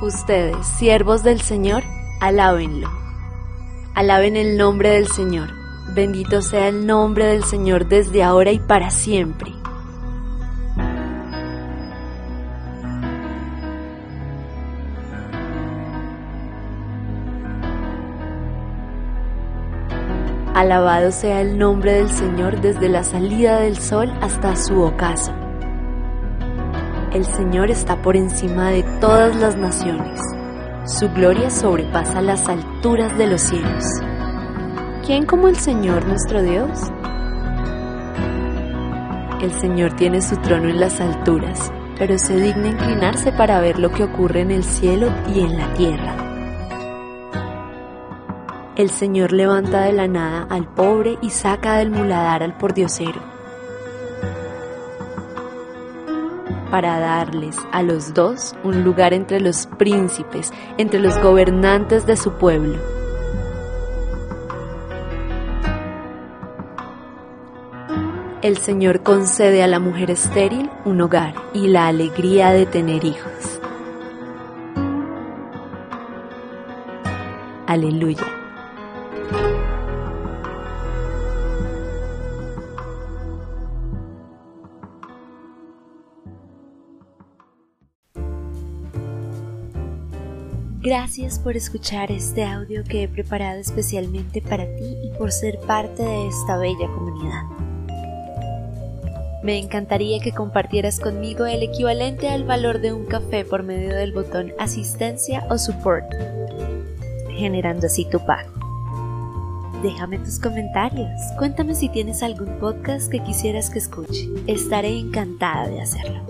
Ustedes, siervos del Señor, alábenlo. Alaben el nombre del Señor. Bendito sea el nombre del Señor desde ahora y para siempre. Alabado sea el nombre del Señor desde la salida del sol hasta su ocaso. El Señor está por encima de todas las naciones. Su gloria sobrepasa las alturas de los cielos. ¿Quién como el Señor nuestro Dios? El Señor tiene su trono en las alturas, pero se digna inclinarse para ver lo que ocurre en el cielo y en la tierra. El Señor levanta de la nada al pobre y saca del muladar al pordiosero, para darles a los dos un lugar entre los príncipes, entre los gobernantes de su pueblo. El Señor concede a la mujer estéril un hogar y la alegría de tener hijos. Aleluya. Gracias por escuchar este audio que he preparado especialmente para ti y por ser parte de esta bella comunidad. Me encantaría que compartieras conmigo el equivalente al valor de un café por medio del botón asistencia o support, generando así tu pago. Déjame tus comentarios, cuéntame si tienes algún podcast que quisieras que escuche, estaré encantada de hacerlo.